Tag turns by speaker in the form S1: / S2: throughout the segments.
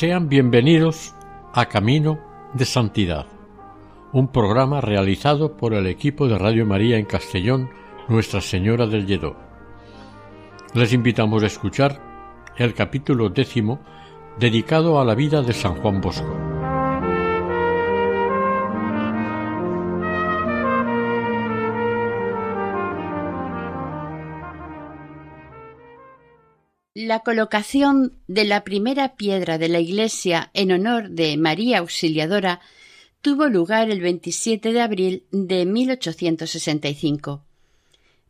S1: Sean bienvenidos a Camino de Santidad, un programa realizado por el equipo de Radio María en Castellón, Nuestra Señora del Lledó. Les invitamos a escuchar el capítulo décimo dedicado a la vida de San Juan Bosco.
S2: La colocación de la primera piedra de la iglesia en honor de María Auxiliadora tuvo lugar el 27 de abril de 1865.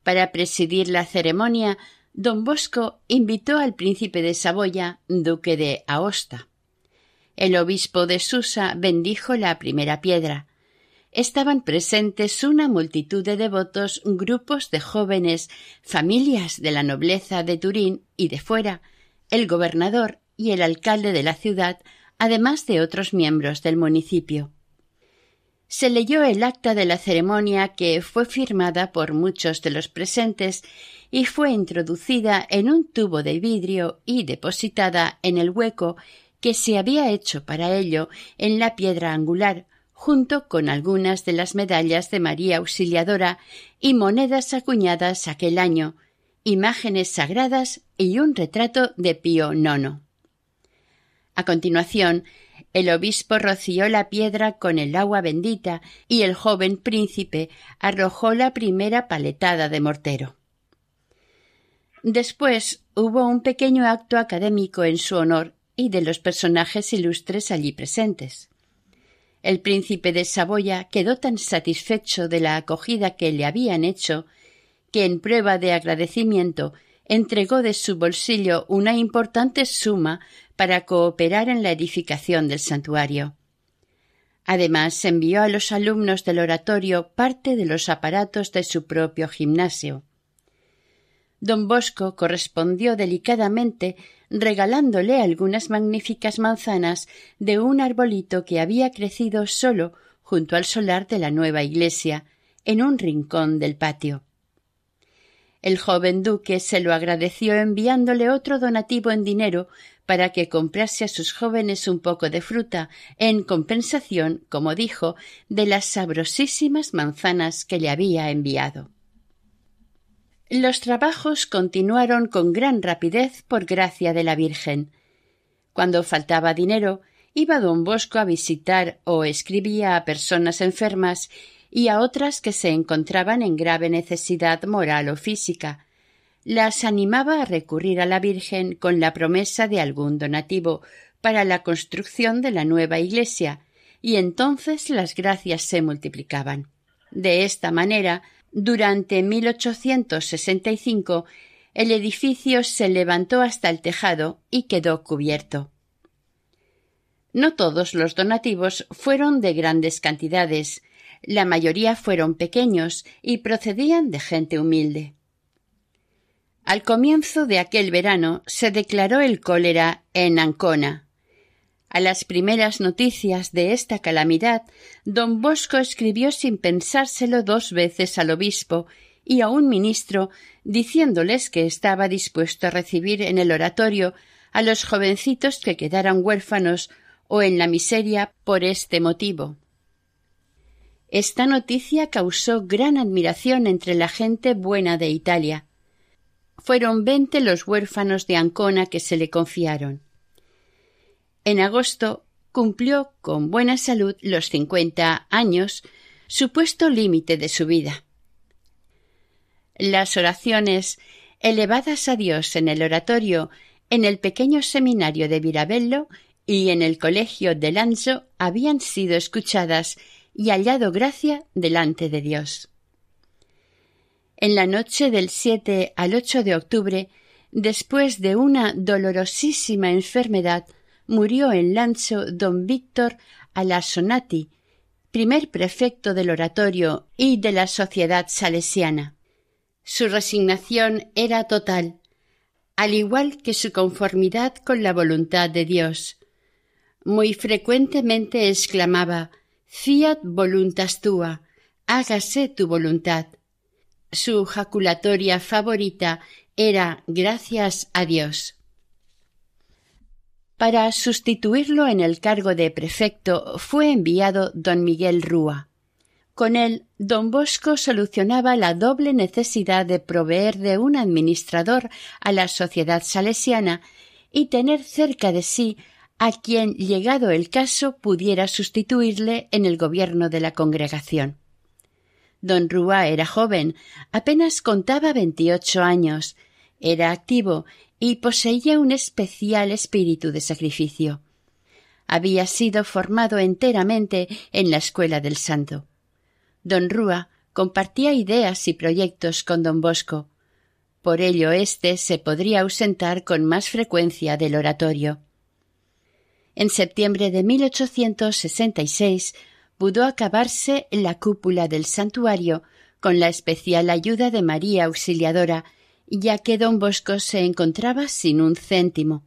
S2: Para presidir la ceremonia, don Bosco invitó al príncipe de Saboya, duque de Aosta. El obispo de Susa bendijo la primera piedra estaban presentes una multitud de devotos, grupos de jóvenes, familias de la nobleza de Turín y de fuera, el gobernador y el alcalde de la ciudad, además de otros miembros del municipio. Se leyó el acta de la ceremonia que fue firmada por muchos de los presentes y fue introducida en un tubo de vidrio y depositada en el hueco que se había hecho para ello en la piedra angular, junto con algunas de las medallas de María Auxiliadora y monedas acuñadas aquel año, imágenes sagradas y un retrato de Pío IX. A continuación, el obispo roció la piedra con el agua bendita y el joven príncipe arrojó la primera paletada de mortero. Después hubo un pequeño acto académico en su honor y de los personajes ilustres allí presentes. El príncipe de Saboya quedó tan satisfecho de la acogida que le habían hecho que en prueba de agradecimiento entregó de su bolsillo una importante suma para cooperar en la edificación del santuario. Además, envió a los alumnos del oratorio parte de los aparatos de su propio gimnasio. Don Bosco correspondió delicadamente regalándole algunas magníficas manzanas de un arbolito que había crecido solo junto al solar de la nueva iglesia, en un rincón del patio. El joven duque se lo agradeció enviándole otro donativo en dinero para que comprase a sus jóvenes un poco de fruta en compensación, como dijo, de las sabrosísimas manzanas que le había enviado. Los trabajos continuaron con gran rapidez por gracia de la Virgen. Cuando faltaba dinero, iba don Bosco a visitar o escribía a personas enfermas y a otras que se encontraban en grave necesidad moral o física. Las animaba a recurrir a la Virgen con la promesa de algún donativo para la construcción de la nueva iglesia, y entonces las gracias se multiplicaban. De esta manera durante 1865 el edificio se levantó hasta el tejado y quedó cubierto. No todos los donativos fueron de grandes cantidades, la mayoría fueron pequeños y procedían de gente humilde. Al comienzo de aquel verano se declaró el cólera en Ancona. A las primeras noticias de esta calamidad, don Bosco escribió sin pensárselo dos veces al obispo y a un ministro, diciéndoles que estaba dispuesto a recibir en el oratorio a los jovencitos que quedaran huérfanos o en la miseria por este motivo. Esta noticia causó gran admiración entre la gente buena de Italia. Fueron veinte los huérfanos de Ancona que se le confiaron. En agosto cumplió con buena salud los cincuenta años, supuesto límite de su vida. Las oraciones elevadas a Dios en el oratorio, en el pequeño seminario de Virabello y en el colegio de Lanzo habían sido escuchadas y hallado gracia delante de Dios. En la noche del 7 al 8 de octubre, después de una dolorosísima enfermedad, murió en Lancho don Víctor Alasonati, primer prefecto del oratorio y de la sociedad salesiana. Su resignación era total, al igual que su conformidad con la voluntad de Dios. Muy frecuentemente exclamaba Fiat voluntas tua, hágase tu voluntad. Su jaculatoria favorita era Gracias a Dios. Para sustituirlo en el cargo de prefecto fue enviado don Miguel Rúa. Con él, don Bosco solucionaba la doble necesidad de proveer de un administrador a la sociedad salesiana y tener cerca de sí a quien, llegado el caso, pudiera sustituirle en el gobierno de la congregación. Don Rúa era joven, apenas contaba veintiocho años, era activo y poseía un especial espíritu de sacrificio. Había sido formado enteramente en la escuela del santo. Don Rúa compartía ideas y proyectos con don Bosco. Por ello éste se podría ausentar con más frecuencia del oratorio. En septiembre de 1866 pudo acabarse la cúpula del santuario con la especial ayuda de María Auxiliadora ya que don Bosco se encontraba sin un céntimo.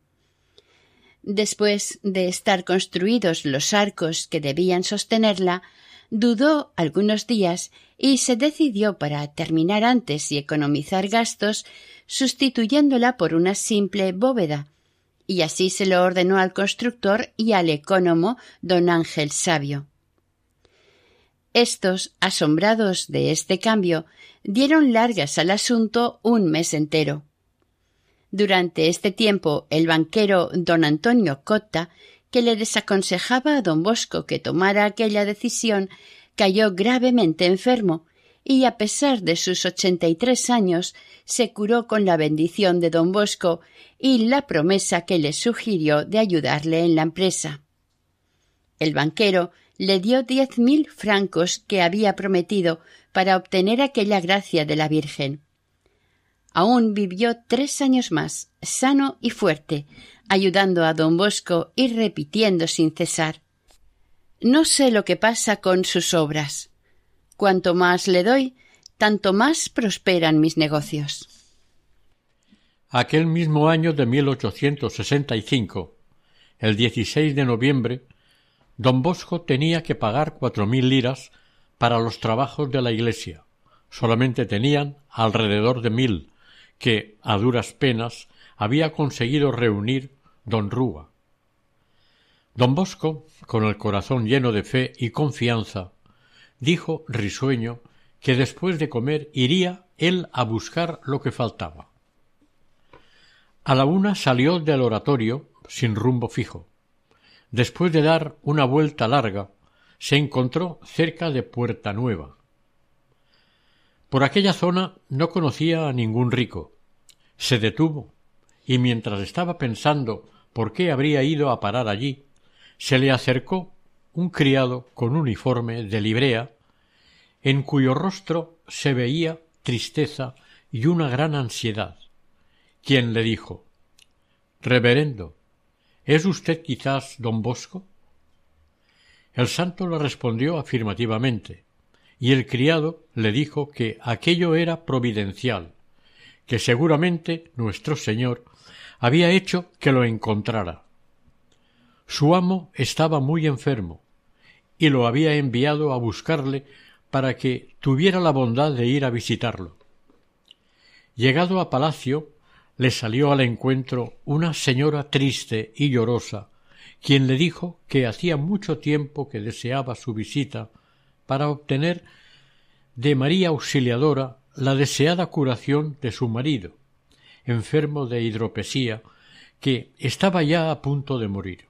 S2: Después de estar construidos los arcos que debían sostenerla, dudó algunos días y se decidió para terminar antes y economizar gastos sustituyéndola por una simple bóveda, y así se lo ordenó al constructor y al ecónomo don Ángel Sabio. Estos, asombrados de este cambio, dieron largas al asunto un mes entero. Durante este tiempo el banquero don Antonio Cotta, que le desaconsejaba a don Bosco que tomara aquella decisión, cayó gravemente enfermo y a pesar de sus ochenta y tres años se curó con la bendición de don Bosco y la promesa que le sugirió de ayudarle en la empresa. El banquero le dio diez mil francos que había prometido para obtener aquella gracia de la Virgen. Aún vivió tres años más, sano y fuerte, ayudando a don Bosco y repitiendo sin cesar No sé lo que pasa con sus obras. Cuanto más le doy, tanto más prosperan mis negocios.
S1: Aquel mismo año de 1865, el 16 de noviembre, don Bosco tenía que pagar cuatro mil liras para los trabajos de la iglesia. Solamente tenían alrededor de mil, que, a duras penas, había conseguido reunir don Rúa. Don Bosco, con el corazón lleno de fe y confianza, dijo risueño que después de comer iría él a buscar lo que faltaba. A la una salió del oratorio sin rumbo fijo. Después de dar una vuelta larga, se encontró cerca de Puerta Nueva. Por aquella zona no conocía a ningún rico. Se detuvo y mientras estaba pensando por qué habría ido a parar allí, se le acercó un criado con uniforme de librea, en cuyo rostro se veía tristeza y una gran ansiedad, quien le dijo Reverendo, ¿Es usted quizás don Bosco? El santo le respondió afirmativamente, y el criado le dijo que aquello era providencial, que seguramente nuestro Señor había hecho que lo encontrara. Su amo estaba muy enfermo, y lo había enviado a buscarle para que tuviera la bondad de ir a visitarlo. Llegado a palacio, le salió al encuentro una señora triste y llorosa, quien le dijo que hacía mucho tiempo que deseaba su visita para obtener de María Auxiliadora la deseada curación de su marido, enfermo de hidropesía, que estaba ya a punto de morir.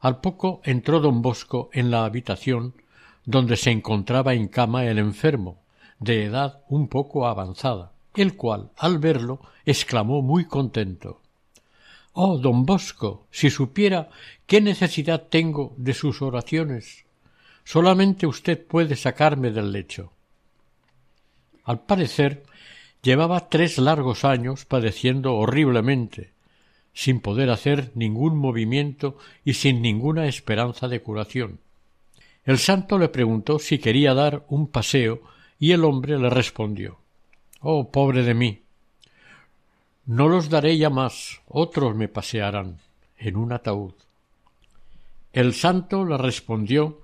S1: Al poco entró don Bosco en la habitación donde se encontraba en cama el enfermo, de edad un poco avanzada, el cual, al verlo, exclamó muy contento Oh, don Bosco, si supiera qué necesidad tengo de sus oraciones. Solamente usted puede sacarme del lecho. Al parecer, llevaba tres largos años padeciendo horriblemente, sin poder hacer ningún movimiento y sin ninguna esperanza de curación. El santo le preguntó si quería dar un paseo y el hombre le respondió Oh, pobre de mí. No los daré ya más, otros me pasearán en un ataúd. El santo le respondió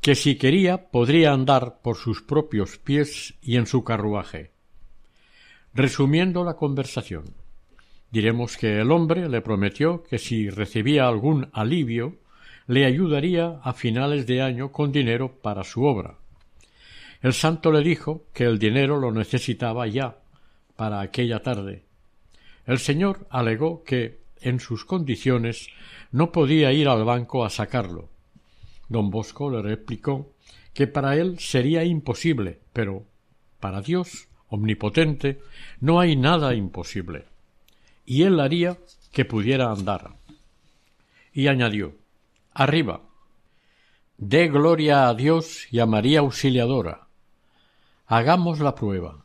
S1: que si quería podría andar por sus propios pies y en su carruaje. Resumiendo la conversación, diremos que el hombre le prometió que si recibía algún alivio le ayudaría a finales de año con dinero para su obra. El santo le dijo que el dinero lo necesitaba ya para aquella tarde. El señor alegó que, en sus condiciones, no podía ir al banco a sacarlo. Don Bosco le replicó que para él sería imposible, pero para Dios, omnipotente, no hay nada imposible. Y él haría que pudiera andar. Y añadió Arriba. Dé gloria a Dios y a María Auxiliadora. Hagamos la prueba.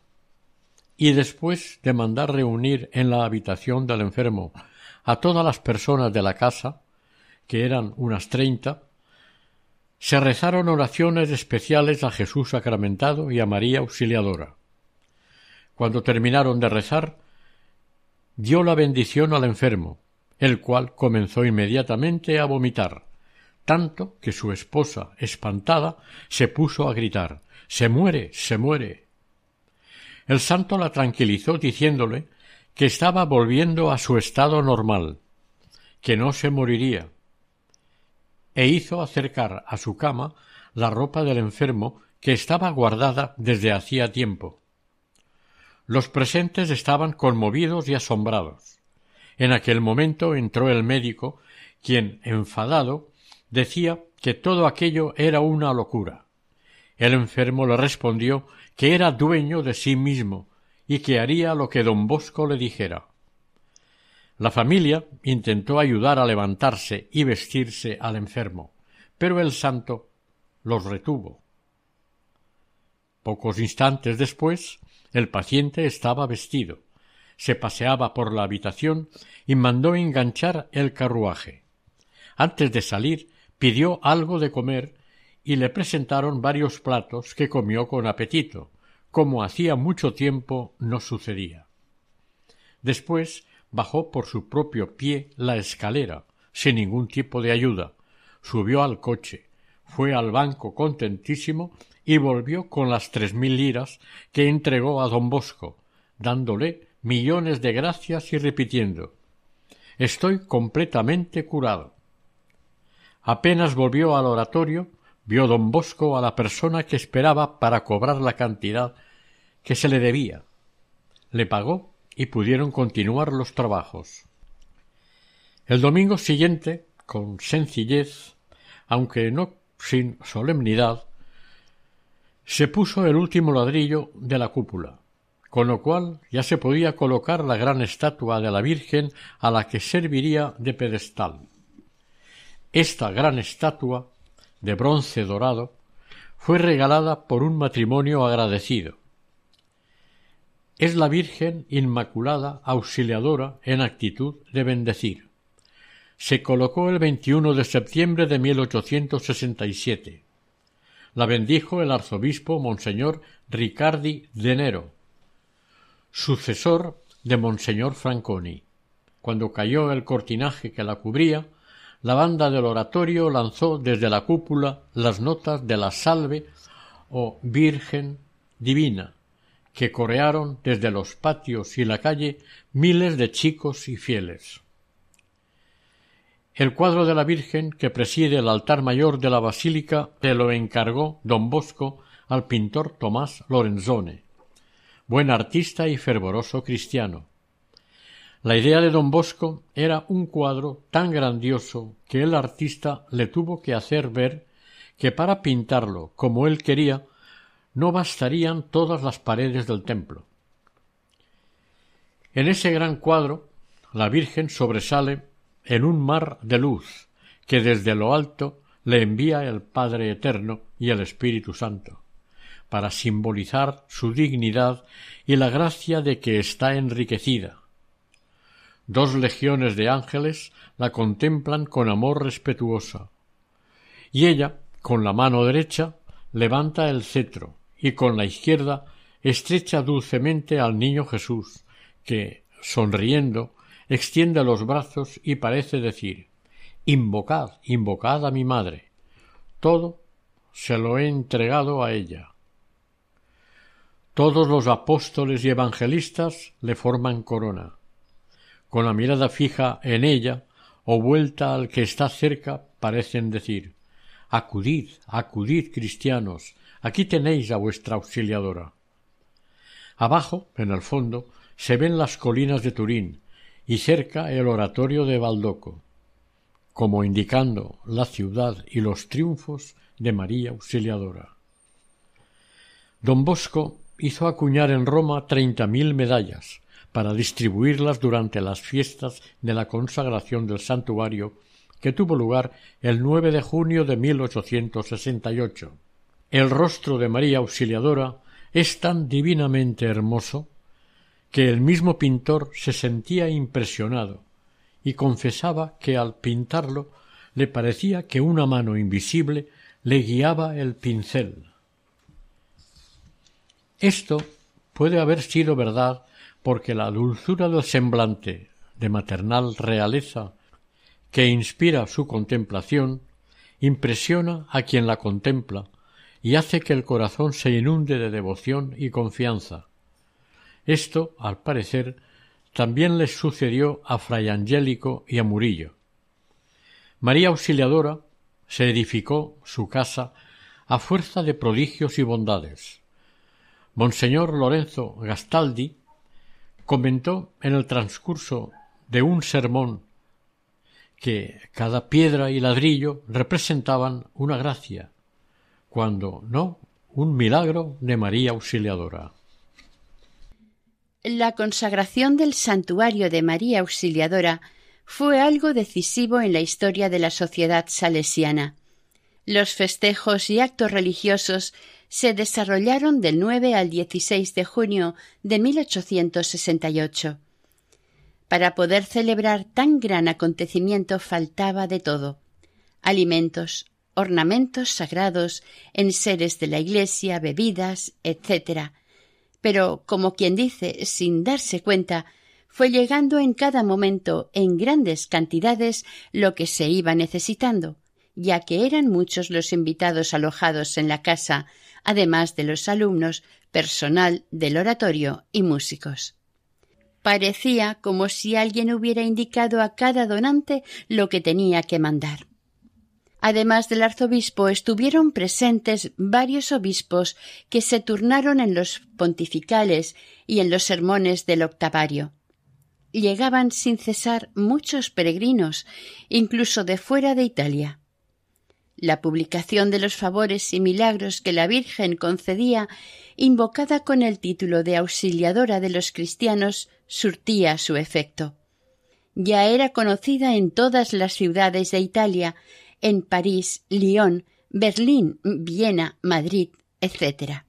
S1: Y después de mandar reunir en la habitación del enfermo a todas las personas de la casa, que eran unas treinta, se rezaron oraciones especiales a Jesús sacramentado y a María Auxiliadora. Cuando terminaron de rezar, dio la bendición al enfermo, el cual comenzó inmediatamente a vomitar, tanto que su esposa, espantada, se puso a gritar Se muere. se muere. El santo la tranquilizó diciéndole que estaba volviendo a su estado normal, que no se moriría, e hizo acercar a su cama la ropa del enfermo que estaba guardada desde hacía tiempo. Los presentes estaban conmovidos y asombrados. En aquel momento entró el médico, quien, enfadado, decía que todo aquello era una locura. El enfermo le respondió que era dueño de sí mismo y que haría lo que don Bosco le dijera. La familia intentó ayudar a levantarse y vestirse al enfermo, pero el santo los retuvo. Pocos instantes después, el paciente estaba vestido, se paseaba por la habitación y mandó enganchar el carruaje. Antes de salir, pidió algo de comer y le presentaron varios platos que comió con apetito, como hacía mucho tiempo no sucedía. Después bajó por su propio pie la escalera, sin ningún tipo de ayuda, subió al coche, fue al banco contentísimo y volvió con las tres mil liras que entregó a don Bosco, dándole millones de gracias y repitiendo Estoy completamente curado. Apenas volvió al oratorio, vio don Bosco a la persona que esperaba para cobrar la cantidad que se le debía. Le pagó y pudieron continuar los trabajos. El domingo siguiente, con sencillez, aunque no sin solemnidad, se puso el último ladrillo de la cúpula, con lo cual ya se podía colocar la gran estatua de la Virgen a la que serviría de pedestal. Esta gran estatua, de bronce dorado, fue regalada por un matrimonio agradecido, es la Virgen Inmaculada Auxiliadora en actitud de bendecir. Se colocó el 21 de septiembre de 1867. La bendijo el arzobispo Monseñor Ricardi de Nero, sucesor de Monseñor Franconi. Cuando cayó el cortinaje que la cubría, la banda del oratorio lanzó desde la cúpula las notas de la salve o Virgen Divina, que corearon desde los patios y la calle miles de chicos y fieles. El cuadro de la Virgen que preside el altar mayor de la basílica se lo encargó don Bosco al pintor Tomás Lorenzone, buen artista y fervoroso cristiano. La idea de don Bosco era un cuadro tan grandioso que el artista le tuvo que hacer ver que para pintarlo como él quería no bastarían todas las paredes del templo. En ese gran cuadro la Virgen sobresale en un mar de luz que desde lo alto le envía el Padre Eterno y el Espíritu Santo. para simbolizar su dignidad y la gracia de que está enriquecida. Dos legiones de ángeles la contemplan con amor respetuosa, y ella, con la mano derecha, levanta el cetro, y con la izquierda estrecha dulcemente al niño Jesús, que, sonriendo, extiende los brazos y parece decir Invocad, invocad a mi madre. Todo se lo he entregado a ella. Todos los apóstoles y evangelistas le forman corona. Con la mirada fija en ella o vuelta al que está cerca, parecen decir Acudid, acudid, cristianos, aquí tenéis a vuestra auxiliadora. Abajo, en el fondo, se ven las colinas de Turín y cerca el oratorio de Baldoco, como indicando la ciudad y los triunfos de María Auxiliadora. Don Bosco hizo acuñar en Roma treinta mil medallas para distribuirlas durante las fiestas de la consagración del santuario que tuvo lugar el 9 de junio de 1868. El rostro de María Auxiliadora es tan divinamente hermoso que el mismo pintor se sentía impresionado y confesaba que al pintarlo le parecía que una mano invisible le guiaba el pincel. Esto puede haber sido verdad porque la dulzura del semblante de maternal realeza que inspira su contemplación impresiona a quien la contempla y hace que el corazón se inunde de devoción y confianza. Esto, al parecer, también les sucedió a Fray Angélico y a Murillo. María Auxiliadora se edificó su casa a fuerza de prodigios y bondades. Monseñor Lorenzo Gastaldi comentó en el transcurso de un sermón que cada piedra y ladrillo representaban una gracia, cuando no un milagro de María Auxiliadora.
S2: La consagración del santuario de María Auxiliadora fue algo decisivo en la historia de la sociedad salesiana. Los festejos y actos religiosos se desarrollaron del 9 al 16 de junio de 1868. Para poder celebrar tan gran acontecimiento faltaba de todo alimentos, ornamentos sagrados, enseres de la iglesia, bebidas, etc. Pero, como quien dice, sin darse cuenta, fue llegando en cada momento en grandes cantidades lo que se iba necesitando, ya que eran muchos los invitados alojados en la casa, además de los alumnos, personal del oratorio y músicos. Parecía como si alguien hubiera indicado a cada donante lo que tenía que mandar. Además del arzobispo estuvieron presentes varios obispos que se turnaron en los pontificales y en los sermones del octavario llegaban sin cesar muchos peregrinos, incluso de fuera de Italia. La publicación de los favores y milagros que la Virgen concedía, invocada con el título de auxiliadora de los cristianos, surtía su efecto. Ya era conocida en todas las ciudades de Italia, en París, Lyon, Berlín, Viena, Madrid, etc.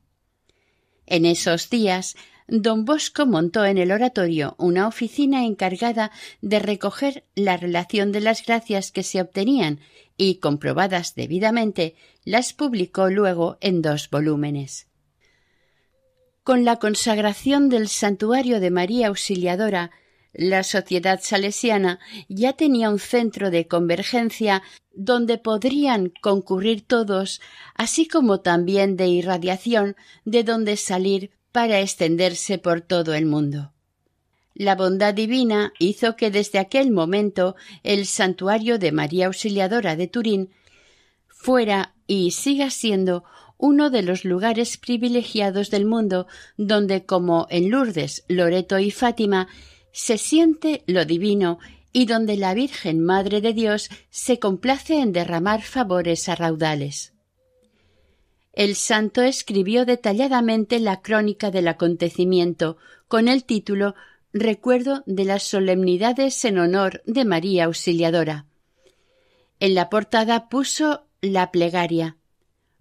S2: En esos días don Bosco montó en el oratorio una oficina encargada de recoger la relación de las gracias que se obtenían y, comprobadas debidamente, las publicó luego en dos volúmenes. Con la consagración del santuario de María Auxiliadora, la sociedad salesiana ya tenía un centro de convergencia donde podrían concurrir todos, así como también de irradiación de donde salir para extenderse por todo el mundo. La bondad divina hizo que desde aquel momento el santuario de María Auxiliadora de Turín fuera y siga siendo uno de los lugares privilegiados del mundo donde, como en Lourdes, Loreto y Fátima, se siente lo divino y donde la Virgen Madre de Dios se complace en derramar favores a raudales. El santo escribió detalladamente la crónica del acontecimiento con el título Recuerdo de las solemnidades en honor de María Auxiliadora. En la portada puso la plegaria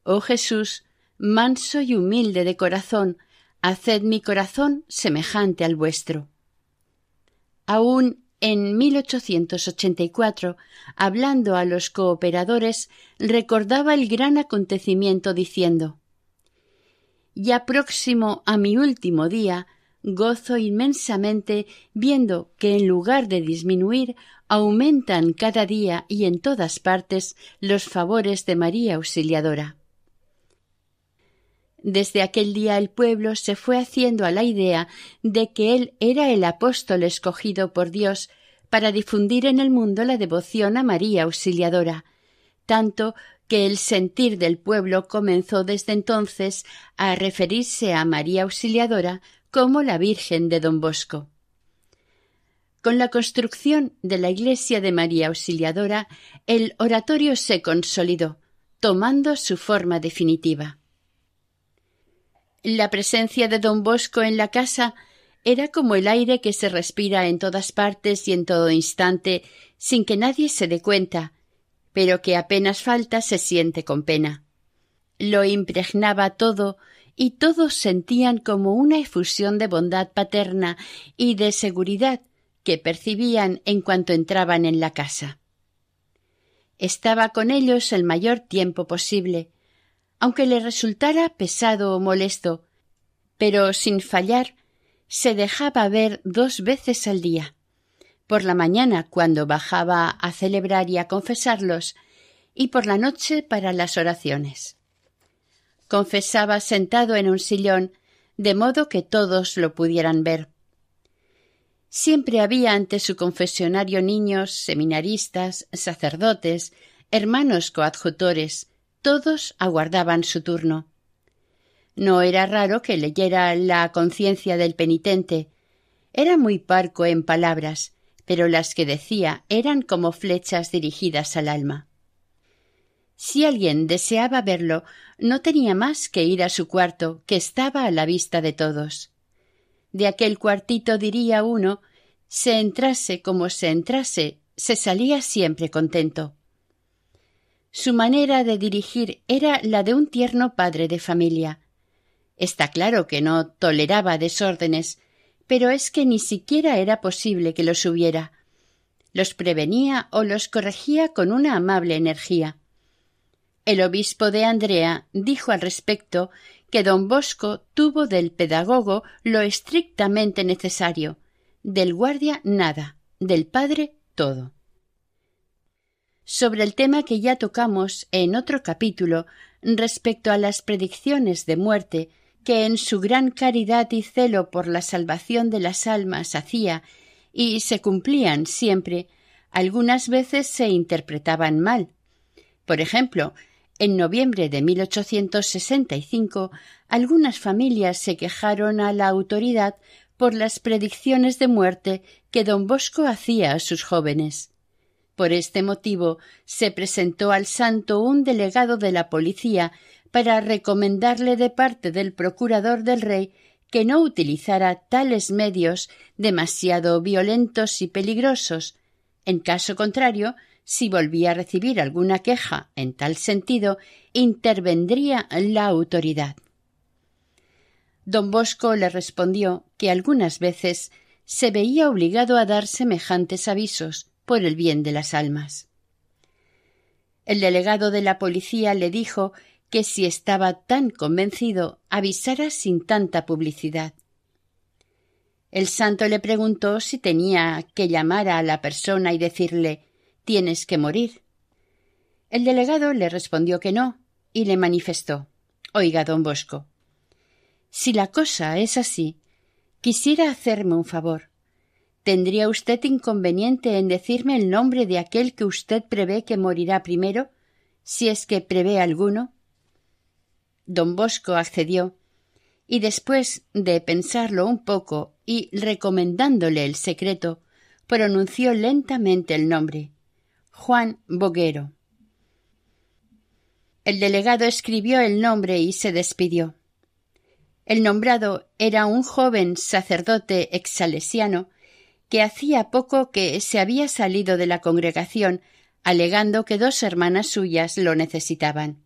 S2: Oh Jesús, manso y humilde de corazón, haced mi corazón semejante al vuestro. Aún en 1884, hablando a los cooperadores, recordaba el gran acontecimiento diciendo Ya próximo a mi último día, gozo inmensamente viendo que en lugar de disminuir aumentan cada día y en todas partes los favores de María Auxiliadora. Desde aquel día el pueblo se fue haciendo a la idea de que él era el apóstol escogido por Dios para difundir en el mundo la devoción a María Auxiliadora, tanto que el sentir del pueblo comenzó desde entonces a referirse a María Auxiliadora como la Virgen de Don Bosco. Con la construcción de la iglesia de María Auxiliadora, el oratorio se consolidó, tomando su forma definitiva. La presencia de don Bosco en la casa era como el aire que se respira en todas partes y en todo instante sin que nadie se dé cuenta, pero que apenas falta se siente con pena. Lo impregnaba todo y todos sentían como una efusión de bondad paterna y de seguridad que percibían en cuanto entraban en la casa. Estaba con ellos el mayor tiempo posible, aunque le resultara pesado o molesto, pero sin fallar se dejaba ver dos veces al día por la mañana cuando bajaba a celebrar y a confesarlos y por la noche para las oraciones. Confesaba sentado en un sillón de modo que todos lo pudieran ver. Siempre había ante su confesionario niños, seminaristas, sacerdotes, hermanos coadjutores, todos aguardaban su turno. No era raro que leyera la conciencia del penitente. Era muy parco en palabras, pero las que decía eran como flechas dirigidas al alma. Si alguien deseaba verlo, no tenía más que ir a su cuarto, que estaba a la vista de todos. De aquel cuartito diría uno, se entrase como se entrase, se salía siempre contento. Su manera de dirigir era la de un tierno padre de familia. Está claro que no toleraba desórdenes, pero es que ni siquiera era posible que los hubiera. Los prevenía o los corregía con una amable energía. El obispo de Andrea dijo al respecto que don Bosco tuvo del pedagogo lo estrictamente necesario, del guardia nada, del padre todo sobre el tema que ya tocamos en otro capítulo respecto a las predicciones de muerte que en su gran caridad y celo por la salvación de las almas hacía y se cumplían siempre, algunas veces se interpretaban mal. Por ejemplo, en noviembre de 1865 algunas familias se quejaron a la autoridad por las predicciones de muerte que don Bosco hacía a sus jóvenes. Por este motivo se presentó al santo un delegado de la policía para recomendarle de parte del procurador del rey que no utilizara tales medios demasiado violentos y peligrosos. En caso contrario, si volvía a recibir alguna queja en tal sentido, intervendría la autoridad. Don Bosco le respondió que algunas veces se veía obligado a dar semejantes avisos, por el bien de las almas. El delegado de la policía le dijo que si estaba tan convencido avisara sin tanta publicidad. El santo le preguntó si tenía que llamar a la persona y decirle tienes que morir. El delegado le respondió que no y le manifestó Oiga, don Bosco, si la cosa es así, quisiera hacerme un favor. ¿Tendría usted inconveniente en decirme el nombre de aquel que usted prevé que morirá primero, si es que prevé alguno? Don Bosco accedió, y después de pensarlo un poco y recomendándole el secreto, pronunció lentamente el nombre Juan Boguero. El delegado escribió el nombre y se despidió. El nombrado era un joven sacerdote exalesiano que hacía poco que se había salido de la congregación, alegando que dos hermanas suyas lo necesitaban.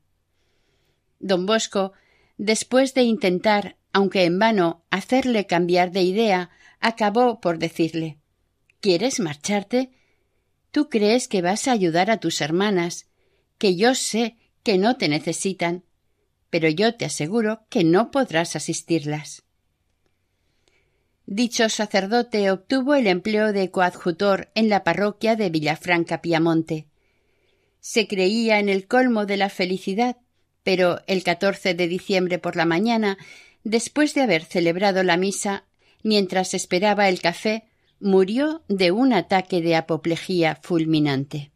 S2: Don Bosco Después de intentar, aunque en vano, hacerle cambiar de idea, acabó por decirle ¿Quieres marcharte? Tú crees que vas a ayudar a tus hermanas, que yo sé que no te necesitan, pero yo te aseguro que no podrás asistirlas. Dicho sacerdote obtuvo el empleo de coadjutor en la parroquia de Villafranca Piamonte. Se creía en el colmo de la felicidad, pero el 14 de diciembre por la mañana, después de haber celebrado la misa, mientras esperaba el café, murió de un ataque de apoplejía fulminante.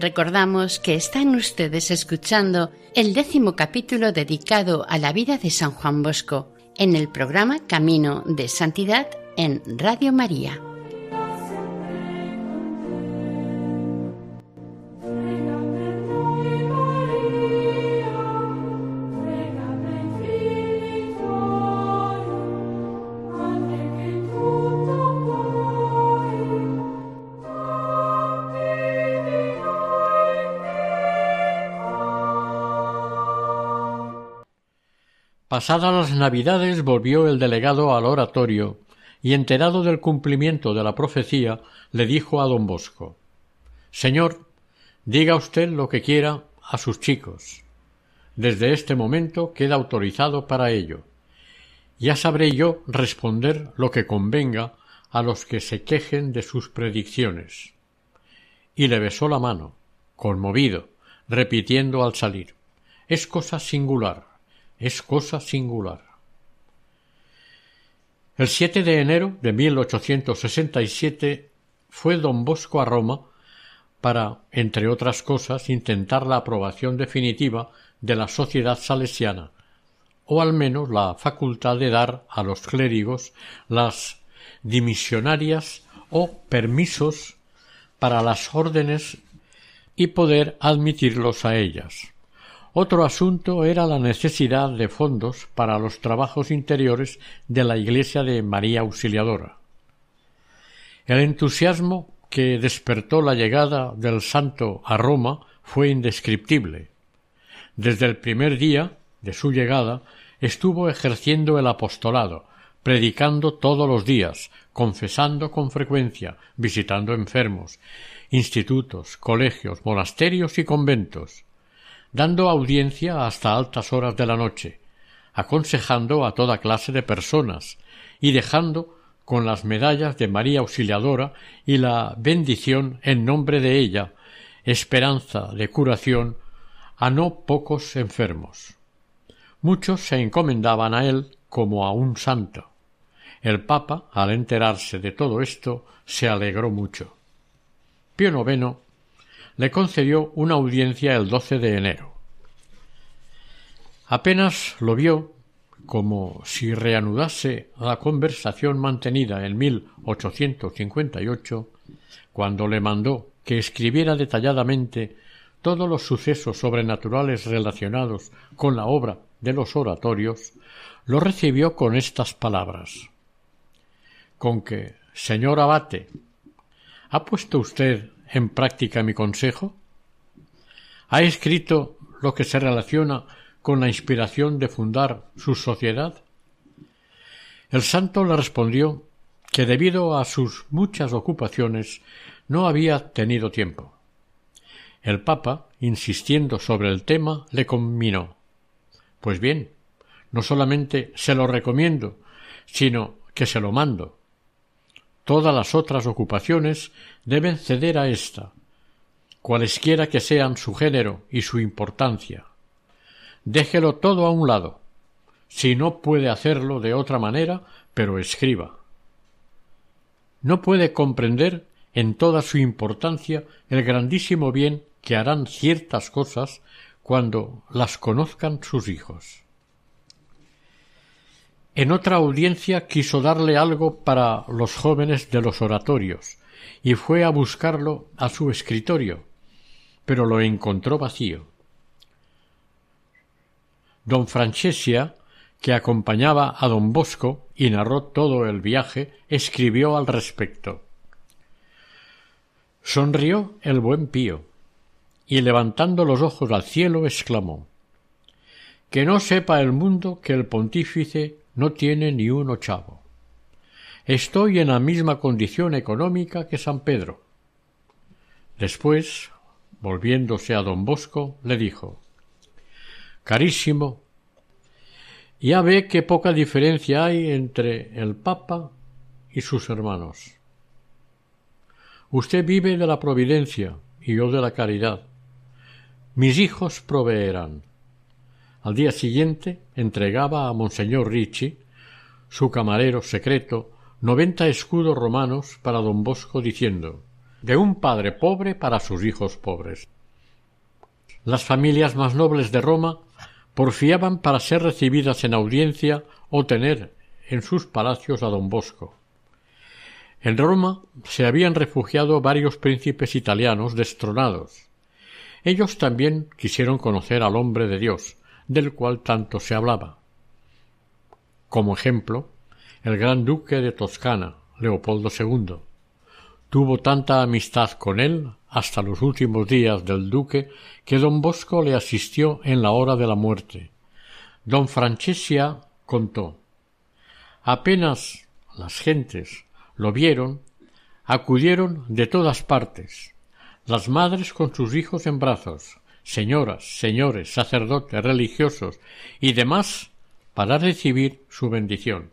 S2: Recordamos que están ustedes escuchando el décimo capítulo dedicado a la vida de San Juan Bosco en el programa Camino de Santidad en Radio María.
S1: Pasadas las Navidades volvió el delegado al oratorio y enterado del cumplimiento de la profecía, le dijo a don Bosco Señor, diga usted lo que quiera a sus chicos. Desde este momento queda autorizado para ello. Ya sabré yo responder lo que convenga a los que se quejen de sus predicciones. Y le besó la mano, conmovido, repitiendo al salir Es cosa singular es cosa singular. El 7 de enero de 1867 fue don Bosco a Roma para, entre otras cosas, intentar la aprobación definitiva de la sociedad salesiana, o al menos la facultad de dar a los clérigos las dimisionarias o permisos para las órdenes y poder admitirlos a ellas. Otro asunto era la necesidad de fondos para los trabajos interiores de la iglesia de María Auxiliadora. El entusiasmo que despertó la llegada del santo a Roma fue indescriptible. Desde el primer día de su llegada estuvo ejerciendo el apostolado, predicando todos los días, confesando con frecuencia, visitando enfermos, institutos, colegios, monasterios y conventos, dando audiencia hasta altas horas de la noche, aconsejando a toda clase de personas y dejando con las medallas de María Auxiliadora y la bendición en nombre de ella, esperanza de curación a no pocos enfermos. Muchos se encomendaban a él como a un santo. El Papa, al enterarse de todo esto, se alegró mucho. Pío IX le concedió una audiencia el 12 de enero. Apenas lo vio, como si reanudase la conversación mantenida en 1858, cuando le mandó que escribiera detalladamente todos los sucesos sobrenaturales relacionados con la obra de los oratorios, lo recibió con estas palabras con que, señor abate, ¿ha puesto usted en práctica mi consejo? ¿Ha escrito lo que se relaciona con la inspiración de fundar su sociedad? El santo le respondió que debido a sus muchas ocupaciones no había tenido tiempo. El Papa, insistiendo sobre el tema, le conminó Pues bien, no solamente se lo recomiendo, sino que se lo mando. Todas las otras ocupaciones deben ceder a ésta, cualesquiera que sean su género y su importancia. Déjelo todo a un lado. Si no puede hacerlo de otra manera, pero escriba. No puede comprender en toda su importancia el grandísimo bien que harán ciertas cosas cuando las conozcan sus hijos. En otra audiencia quiso darle algo para los jóvenes de los oratorios, y fue a buscarlo a su escritorio, pero lo encontró vacío. Don Francesia, que acompañaba a don Bosco y narró todo el viaje, escribió al respecto. Sonrió el buen Pío, y levantando los ojos al cielo exclamó Que no sepa el mundo que el pontífice no tiene ni un ochavo. Estoy en la misma condición económica que San Pedro. Después, volviéndose a don Bosco, le dijo Carísimo, ya ve qué poca diferencia hay entre el Papa y sus hermanos. Usted vive de la providencia y yo de la caridad. Mis hijos proveerán. Al día siguiente entregaba a Monseñor Ricci, su camarero secreto, noventa escudos romanos para don Bosco, diciendo de un padre pobre para sus hijos pobres. Las familias más nobles de Roma porfiaban para ser recibidas en audiencia o tener en sus palacios a don Bosco. En Roma se habían refugiado varios príncipes italianos destronados. Ellos también quisieron conocer al hombre de Dios, del cual tanto se hablaba. Como ejemplo, el gran duque de Toscana, Leopoldo II. Tuvo tanta amistad con él hasta los últimos días del duque que don Bosco le asistió en la hora de la muerte. Don Francesia contó apenas las gentes lo vieron, acudieron de todas partes, las madres con sus hijos en brazos, señoras, señores, sacerdotes, religiosos y demás para recibir su bendición.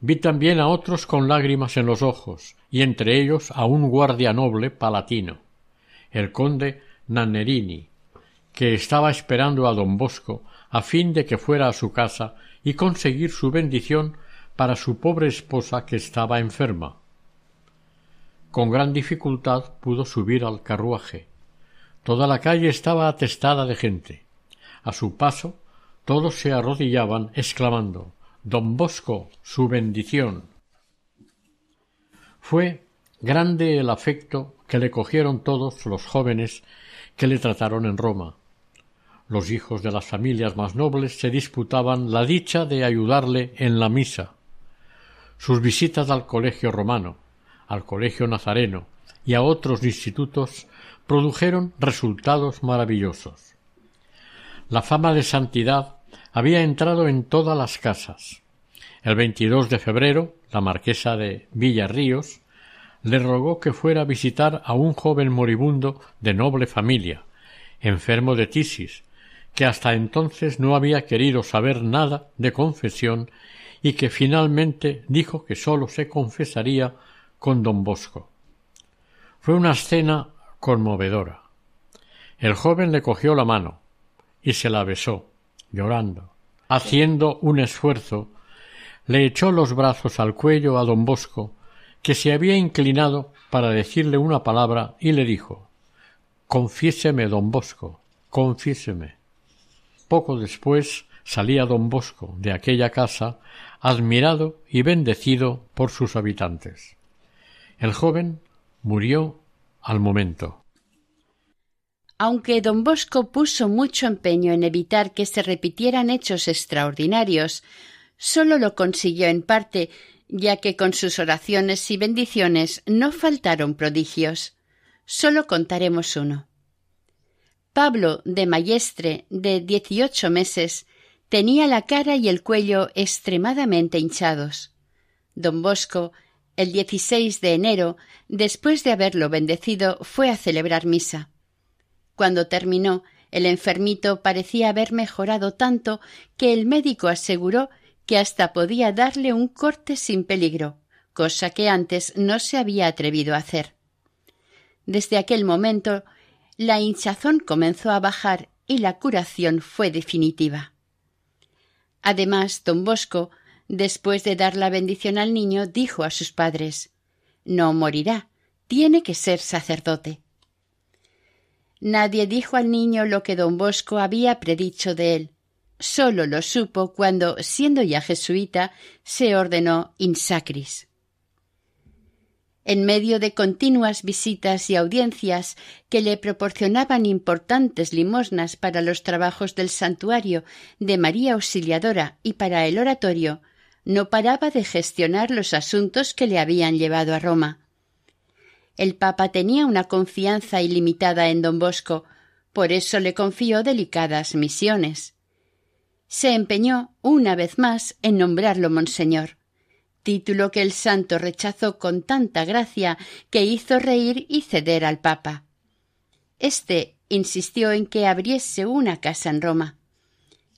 S1: Vi también a otros con lágrimas en los ojos, y entre ellos a un guardia noble palatino, el conde Nannerini, que estaba esperando a don Bosco a fin de que fuera a su casa y conseguir su bendición para su pobre esposa que estaba enferma. Con gran dificultad pudo subir al carruaje. Toda la calle estaba atestada de gente. A su paso todos se arrodillaban exclamando Don Bosco, su bendición. Fue grande el afecto que le cogieron todos los jóvenes que le trataron en Roma. Los hijos de las familias más nobles se disputaban la dicha de ayudarle en la misa, sus visitas al colegio romano, al colegio nazareno y a otros institutos produjeron resultados maravillosos. La fama de santidad había entrado en todas las casas. El 22 de febrero, la marquesa de Villarríos le rogó que fuera a visitar a un joven moribundo de noble familia, enfermo de tisis, que hasta entonces no había querido saber nada de confesión y que finalmente dijo que sólo se confesaría con don Bosco. Fue una escena conmovedora. El joven le cogió la mano y se la besó, llorando. Haciendo un esfuerzo, le echó los brazos al cuello a don Bosco, que se había inclinado para decirle una palabra, y le dijo Confiéseme, don Bosco, confiéseme. Poco después salía don Bosco de aquella casa admirado y bendecido por sus habitantes. El joven murió al momento.
S2: Aunque don Bosco puso mucho empeño en evitar que se repitieran hechos extraordinarios, sólo lo consiguió en parte, ya que con sus oraciones y bendiciones no faltaron prodigios. Sólo contaremos uno. Pablo de Mayestre, de dieciocho meses, tenía la cara y el cuello extremadamente hinchados. Don Bosco, el 16 de enero, después de haberlo bendecido, fue a celebrar misa. Cuando terminó, el enfermito parecía haber mejorado tanto que el médico aseguró que hasta podía darle un corte sin peligro, cosa que antes no se había atrevido a hacer. Desde aquel momento la hinchazón comenzó a bajar y la curación fue definitiva. Además, don Bosco, después de dar la bendición al niño, dijo a sus padres No morirá, tiene que ser sacerdote. Nadie dijo al niño lo que don Bosco había predicho de él. Sólo lo supo cuando, siendo ya jesuita, se ordenó insacris en medio de continuas visitas y audiencias que le proporcionaban importantes limosnas para los trabajos del santuario de María Auxiliadora y para el oratorio, no paraba de gestionar los asuntos que le habían llevado a Roma. El Papa tenía una confianza ilimitada en don Bosco, por eso le confió delicadas misiones. Se empeñó una vez más en nombrarlo monseñor título que el santo rechazó con tanta gracia que hizo reír y ceder al Papa. Este insistió en que abriese una casa en Roma.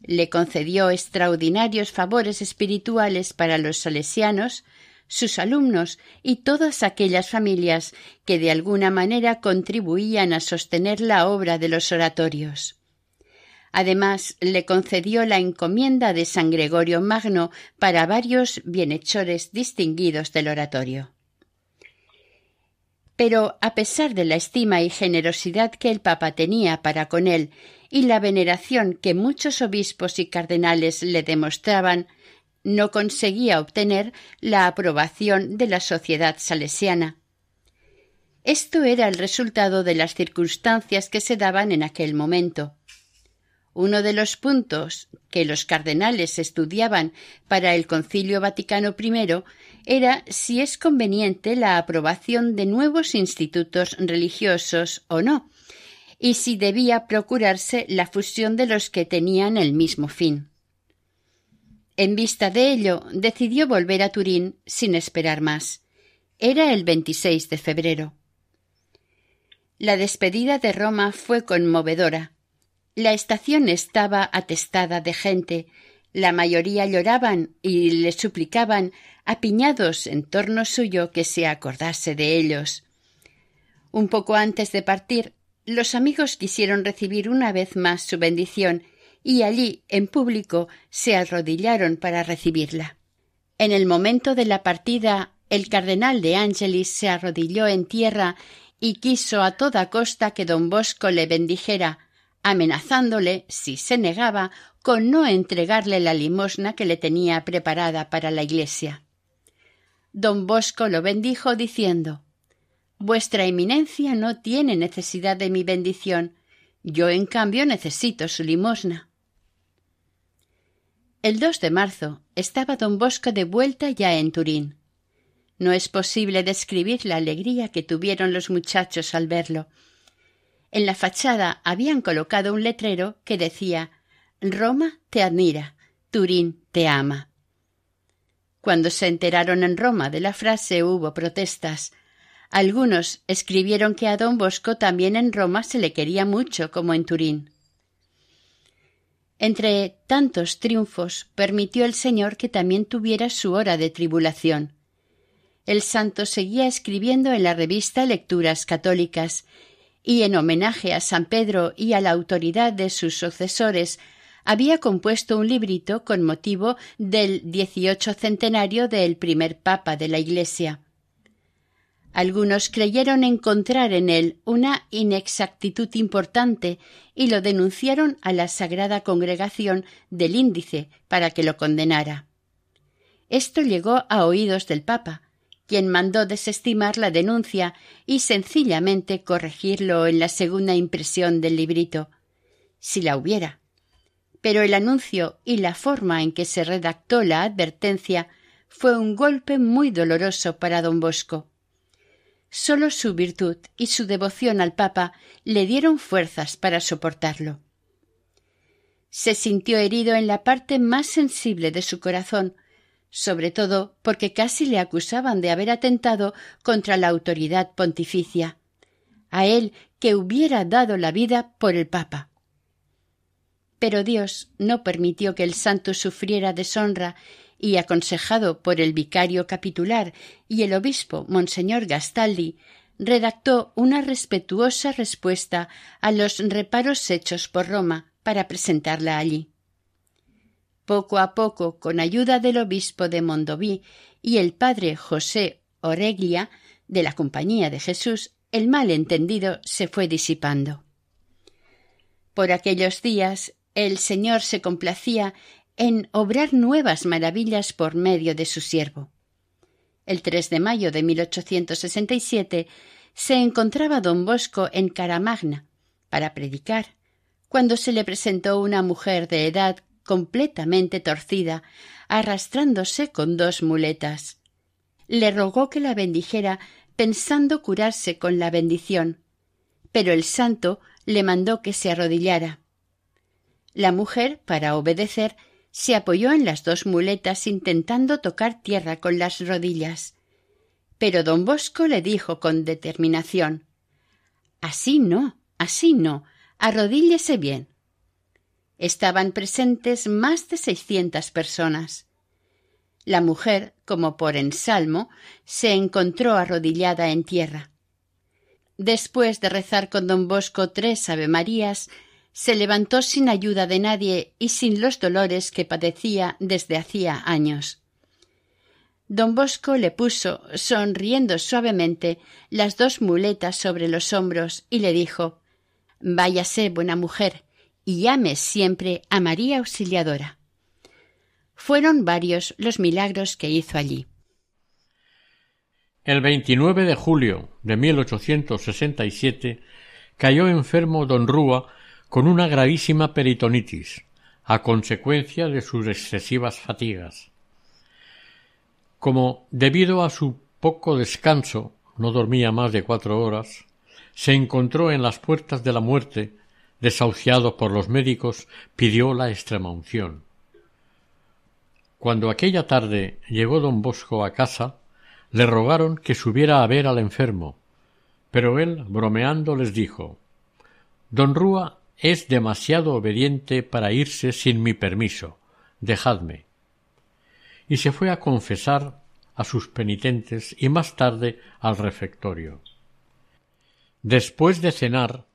S2: Le concedió extraordinarios favores espirituales para los salesianos, sus alumnos y todas aquellas familias que de alguna manera contribuían a sostener la obra de los oratorios. Además, le concedió la encomienda de San Gregorio Magno para varios bienhechores distinguidos del oratorio. Pero, a pesar de la estima y generosidad que el Papa tenía para con él y la veneración que muchos obispos y cardenales le demostraban, no conseguía obtener la aprobación de la sociedad salesiana. Esto era el resultado de las circunstancias que se daban en aquel momento. Uno de los puntos que los cardenales estudiaban para el Concilio Vaticano I era si es conveniente la aprobación de nuevos institutos religiosos o no, y si debía procurarse la fusión de los que tenían el mismo fin. En vista de ello, decidió volver a Turín sin esperar más. Era el 26 de febrero. La despedida de Roma fue conmovedora. La estación estaba atestada de gente. La mayoría lloraban y le suplicaban, apiñados en torno suyo, que se acordase de ellos. Un poco antes de partir, los amigos quisieron recibir una vez más su bendición y allí, en público, se arrodillaron para recibirla. En el momento de la partida, el cardenal de Ángelis se arrodilló en tierra y quiso a toda costa que don Bosco le bendijera, amenazándole, si se negaba, con no entregarle la limosna que le tenía preparada para la iglesia. Don Bosco lo bendijo diciendo Vuestra Eminencia no tiene necesidad de mi bendición, yo en cambio necesito su limosna. El 2 de marzo estaba don Bosco de vuelta ya en Turín. No es posible describir la alegría que tuvieron los muchachos al verlo, en la fachada habían colocado un letrero que decía Roma te admira, Turín te ama. Cuando se enteraron en Roma de la frase hubo protestas. Algunos escribieron que a don Bosco también en Roma se le quería mucho como en Turín. Entre tantos triunfos permitió el Señor que también tuviera su hora de tribulación. El santo seguía escribiendo en la revista Lecturas Católicas y en homenaje a San Pedro y a la autoridad de sus sucesores, había compuesto un librito con motivo del dieciocho centenario del primer papa de la Iglesia. Algunos creyeron encontrar en él una inexactitud importante y lo denunciaron a la Sagrada Congregación del Índice para que lo condenara. Esto llegó a oídos del Papa, quien mandó desestimar la denuncia y sencillamente corregirlo en la segunda impresión del librito, si la hubiera. Pero el anuncio y la forma en que se redactó la advertencia fue un golpe muy doloroso para don Bosco. Solo su virtud y su devoción al Papa le dieron fuerzas para soportarlo. Se sintió herido en la parte más sensible de su corazón, sobre todo porque casi le acusaban de haber atentado contra la autoridad pontificia, a él que hubiera dado la vida por el Papa. Pero Dios no permitió que el santo sufriera deshonra y aconsejado por el vicario capitular y el obispo Monseñor Gastaldi, redactó una respetuosa respuesta a los reparos hechos por Roma para presentarla allí. Poco a poco, con ayuda del obispo de Mondoví y el padre José Oreglia de la Compañía de Jesús, el malentendido se fue disipando. Por aquellos días el Señor se complacía en obrar nuevas maravillas por medio de su siervo. El 3 de mayo de 1867 se encontraba don Bosco en Caramagna para predicar, cuando se le presentó una mujer de edad completamente torcida, arrastrándose con dos muletas. Le rogó que la bendijera pensando curarse con la bendición, pero el santo le mandó que se arrodillara. La mujer, para obedecer, se apoyó en las dos muletas intentando tocar tierra con las rodillas. Pero don Bosco le dijo con determinación Así no, así no, arrodíllese bien. Estaban presentes más de seiscientas personas. La mujer, como por ensalmo, se encontró arrodillada en tierra. Después de rezar con don Bosco tres Avemarías, se levantó sin ayuda de nadie y sin los dolores que padecía desde hacía años. Don Bosco le puso, sonriendo suavemente, las dos muletas sobre los hombros y le dijo Váyase, buena mujer, y llame siempre a María Auxiliadora. Fueron varios los milagros que hizo allí.
S1: El 29 de julio de 1867 cayó enfermo don Rúa con una gravísima peritonitis, a consecuencia de sus excesivas fatigas. Como debido a su poco descanso no dormía más de cuatro horas, se encontró en las puertas de la muerte, desahuciado por los médicos, pidió la extremaunción. Cuando aquella tarde llegó don Bosco a casa, le rogaron que subiera a ver al enfermo, pero él, bromeando, les dijo Don Rúa es demasiado obediente para irse sin mi permiso. Dejadme. Y se fue a confesar a sus penitentes y más tarde al refectorio. Después de cenar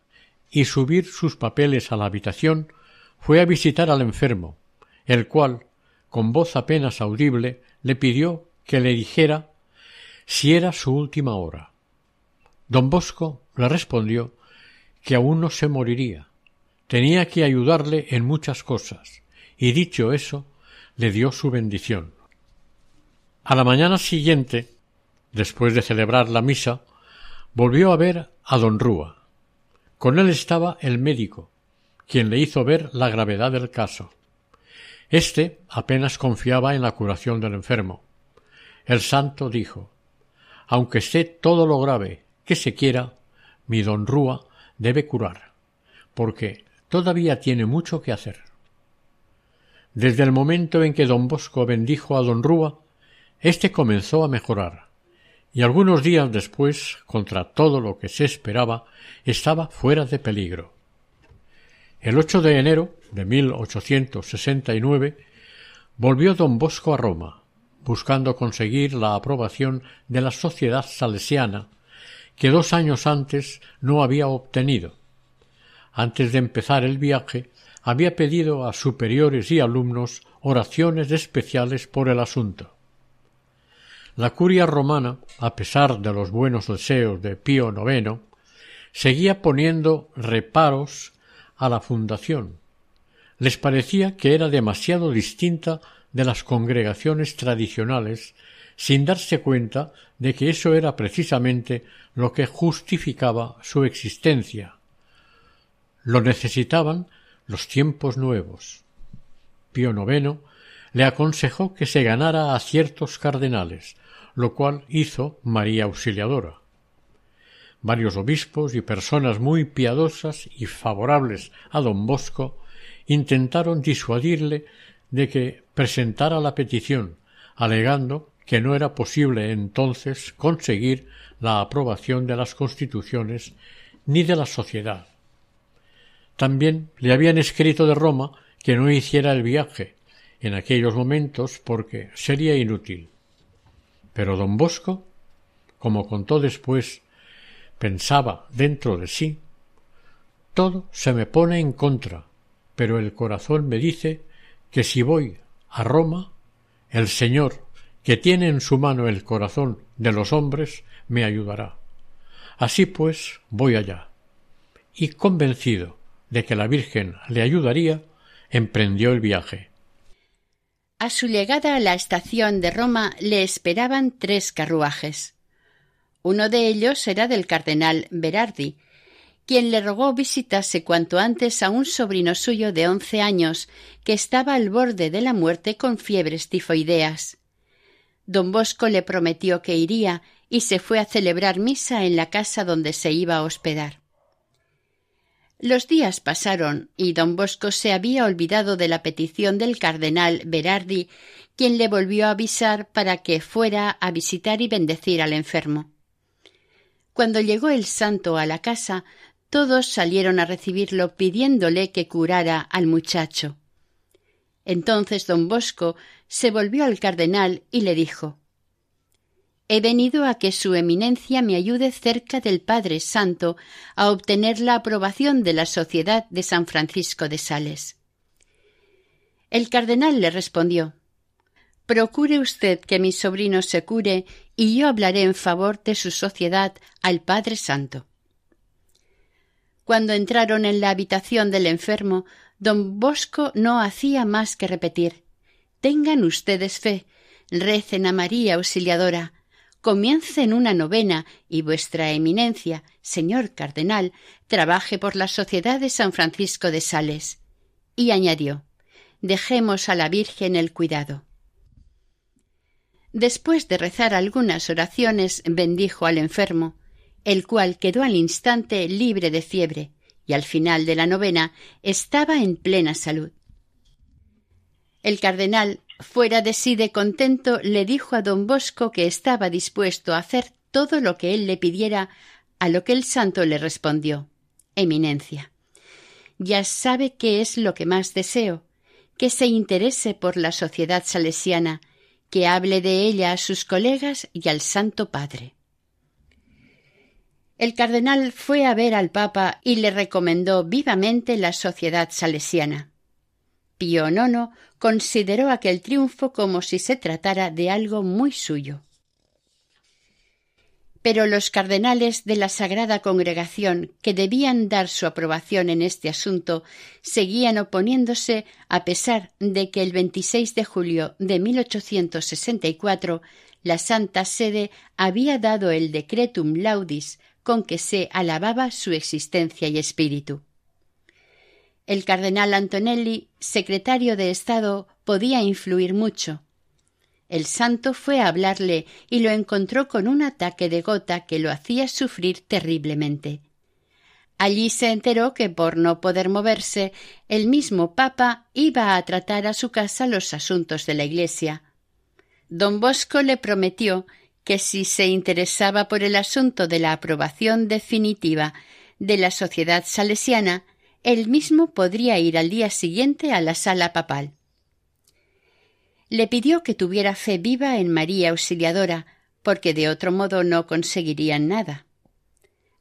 S1: y subir sus papeles a la habitación, fue a visitar al enfermo, el cual, con voz apenas audible, le pidió que le dijera si era su última hora. Don Bosco le respondió que aún no se moriría, Tenía que ayudarle en muchas cosas, y dicho eso, le dio su bendición. A la mañana siguiente, después de celebrar la misa, volvió a ver a don Rúa. Con él estaba el médico, quien le hizo ver la gravedad del caso. Este apenas confiaba en la curación del enfermo. El santo dijo Aunque esté todo lo grave que se quiera, mi don Rúa debe curar, porque todavía tiene mucho que hacer. Desde el momento en que don Bosco bendijo a don Rúa, éste comenzó a mejorar, y algunos días después, contra todo lo que se esperaba, estaba fuera de peligro. El 8 de enero de 1869 volvió don Bosco a Roma, buscando conseguir la aprobación de la sociedad salesiana, que dos años antes no había obtenido, antes de empezar el viaje, había pedido a superiores y alumnos oraciones especiales por el asunto. La curia romana, a pesar de los buenos deseos de Pío IX, seguía poniendo reparos a la fundación. Les parecía que era demasiado distinta de las congregaciones tradicionales, sin darse cuenta de que eso era precisamente lo que justificaba su existencia, lo necesitaban los tiempos nuevos. Pío IX le aconsejó que se ganara a ciertos cardenales, lo cual hizo María Auxiliadora. varios obispos y personas muy piadosas y favorables a don Bosco intentaron disuadirle de que presentara la petición, alegando que no era posible entonces conseguir la aprobación de las constituciones ni de la sociedad. También le habían escrito de Roma que no hiciera el viaje en aquellos momentos porque sería inútil. Pero don Bosco, como contó después, pensaba dentro de sí todo se me pone en contra, pero el corazón me dice que si voy a Roma, el Señor, que tiene en su mano el corazón de los hombres, me ayudará. Así pues voy allá. Y convencido de que la Virgen le ayudaría, emprendió el viaje.
S2: A su llegada a la estación de Roma le esperaban tres carruajes. Uno de ellos era del cardenal Berardi, quien le rogó visitase cuanto antes a un sobrino suyo de once años que estaba al borde de la muerte con fiebres tifoideas. Don Bosco le prometió que iría y se fue a celebrar misa en la casa donde se iba a hospedar. Los días pasaron y don Bosco se había olvidado de la petición del cardenal Berardi, quien le volvió a avisar para que fuera a visitar y bendecir al enfermo. Cuando llegó el santo a la casa, todos salieron a recibirlo pidiéndole que curara al muchacho. Entonces don Bosco se volvió al cardenal y le dijo He venido a que su eminencia me ayude cerca del Padre Santo a obtener la aprobación de la Sociedad de San Francisco de Sales. El cardenal le respondió Procure usted que mi sobrino se cure y yo hablaré en favor de su sociedad al Padre Santo. Cuando entraron en la habitación del enfermo, don Bosco no hacía más que repetir Tengan ustedes fe, recen a María Auxiliadora, comiencen una novena y vuestra eminencia, señor cardenal, trabaje por la sociedad de San Francisco de Sales. Y añadió Dejemos a la Virgen el cuidado. Después de rezar algunas oraciones, bendijo al enfermo, el cual quedó al instante libre de fiebre, y al final de la novena estaba en plena salud. El cardenal, fuera de sí de contento, le dijo a don Bosco que estaba dispuesto a hacer todo lo que él le pidiera, a lo que el santo le respondió Eminencia. Ya sabe qué es lo que más deseo, que se interese por la sociedad salesiana, que hable de ella a sus colegas y al Santo Padre. El cardenal fue a ver al Papa y le recomendó vivamente la sociedad salesiana. Pío IX consideró aquel triunfo como si se tratara de algo muy suyo. Pero los cardenales de la Sagrada Congregación, que debían dar su aprobación en este asunto, seguían oponiéndose a pesar de que el 26 de julio de 1864 la Santa Sede había dado el decretum laudis con que se alababa su existencia y espíritu. El cardenal Antonelli, secretario de Estado, podía influir mucho. El santo fue a hablarle y lo encontró con un ataque de gota que lo hacía sufrir terriblemente. Allí se enteró que por no poder moverse, el mismo Papa iba a tratar a su casa los asuntos de la Iglesia. Don Bosco le prometió que si se interesaba por el asunto de la aprobación definitiva de la sociedad salesiana, él mismo podría ir al día siguiente a la sala papal. Le pidió que tuviera fe viva en María Auxiliadora, porque de otro modo no conseguirían nada.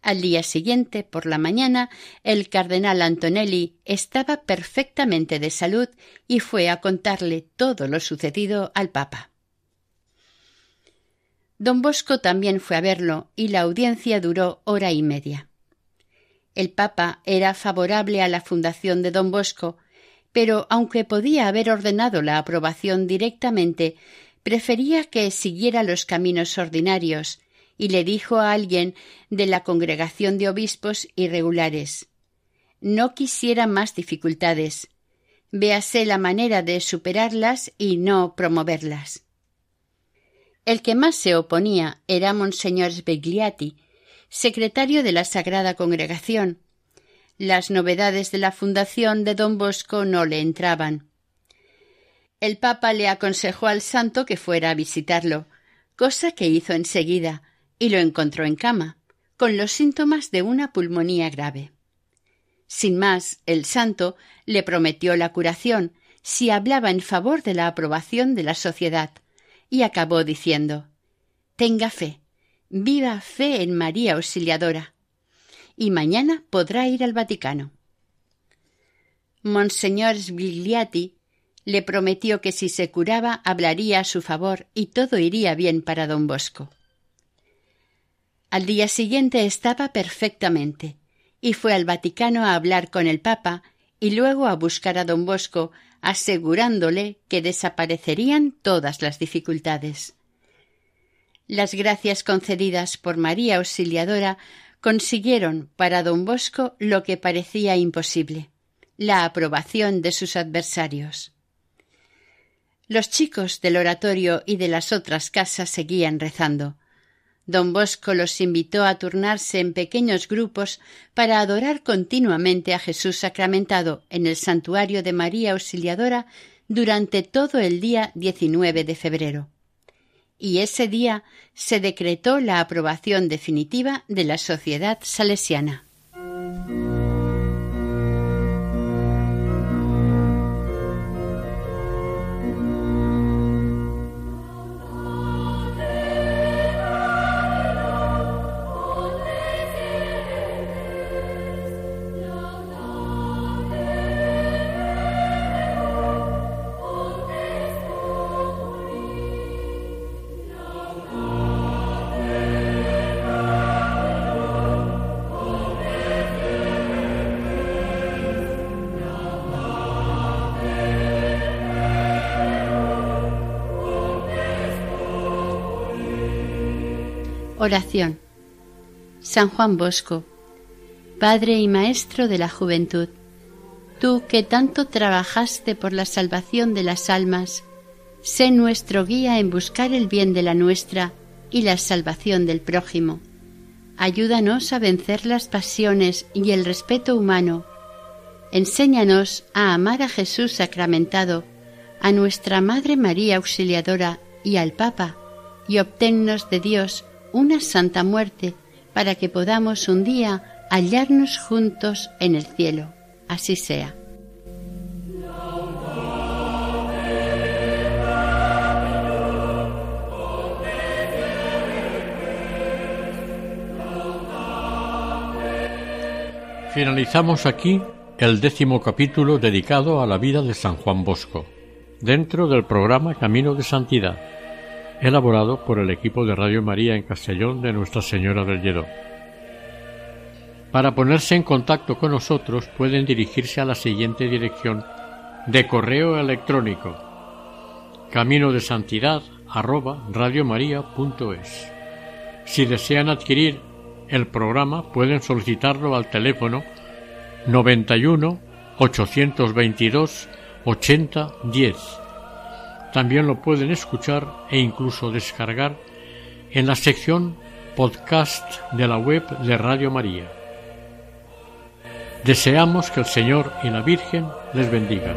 S2: Al día siguiente, por la mañana, el cardenal Antonelli estaba perfectamente de salud y fue a contarle todo lo sucedido al Papa. Don Bosco también fue a verlo y la audiencia duró hora y media. El Papa era favorable a la fundación de don Bosco, pero aunque podía haber ordenado la aprobación directamente, prefería que siguiera los caminos ordinarios y le dijo a alguien de la congregación de obispos irregulares no quisiera más dificultades. Véase la manera de superarlas y no promoverlas. El que más se oponía era Monseñor Svegliati, secretario de la Sagrada Congregación. Las novedades de la fundación de don Bosco no le entraban. El Papa le aconsejó al santo que fuera a visitarlo, cosa que hizo enseguida, y lo encontró en cama, con los síntomas de una pulmonía grave. Sin más, el santo le prometió la curación si hablaba en favor de la aprobación de la sociedad, y acabó diciendo Tenga fe, viva fe en María Auxiliadora, y mañana podrá ir al Vaticano. Monseñor Svigliati le prometió que si se curaba hablaría a su favor y todo iría bien para don Bosco. Al día siguiente estaba perfectamente y fue al Vaticano a hablar con el Papa y luego a buscar a don Bosco, asegurándole que desaparecerían todas las dificultades. Las gracias concedidas por María Auxiliadora consiguieron para don Bosco lo que parecía imposible la aprobación de sus adversarios. Los chicos del oratorio y de las otras casas seguían rezando. Don Bosco los invitó a turnarse en pequeños grupos para adorar continuamente a Jesús sacramentado en el santuario de María Auxiliadora durante todo el día 19 de febrero. Y ese día se decretó la aprobación definitiva de la sociedad salesiana. Oración. San Juan Bosco, Padre y Maestro de la Juventud, tú que tanto trabajaste por la salvación de las almas, sé nuestro guía en buscar el bien de la nuestra y la salvación del prójimo. Ayúdanos a vencer las pasiones y el respeto humano. Enséñanos a amar a Jesús sacramentado, a nuestra Madre María Auxiliadora y al Papa, y obténnos de Dios una santa muerte para que podamos un día hallarnos juntos en el cielo. Así sea.
S1: Finalizamos aquí el décimo capítulo dedicado a la vida de San Juan Bosco, dentro del programa Camino de Santidad elaborado por el equipo de Radio María en Castellón de Nuestra Señora del Lledó. Para ponerse en contacto con nosotros pueden dirigirse a la siguiente dirección de correo electrónico camino de santidad. Si desean adquirir el programa pueden solicitarlo al teléfono 91 822 80 10 también lo pueden escuchar e incluso descargar en la sección podcast de la web de Radio María. Deseamos que el Señor y la Virgen les bendigan.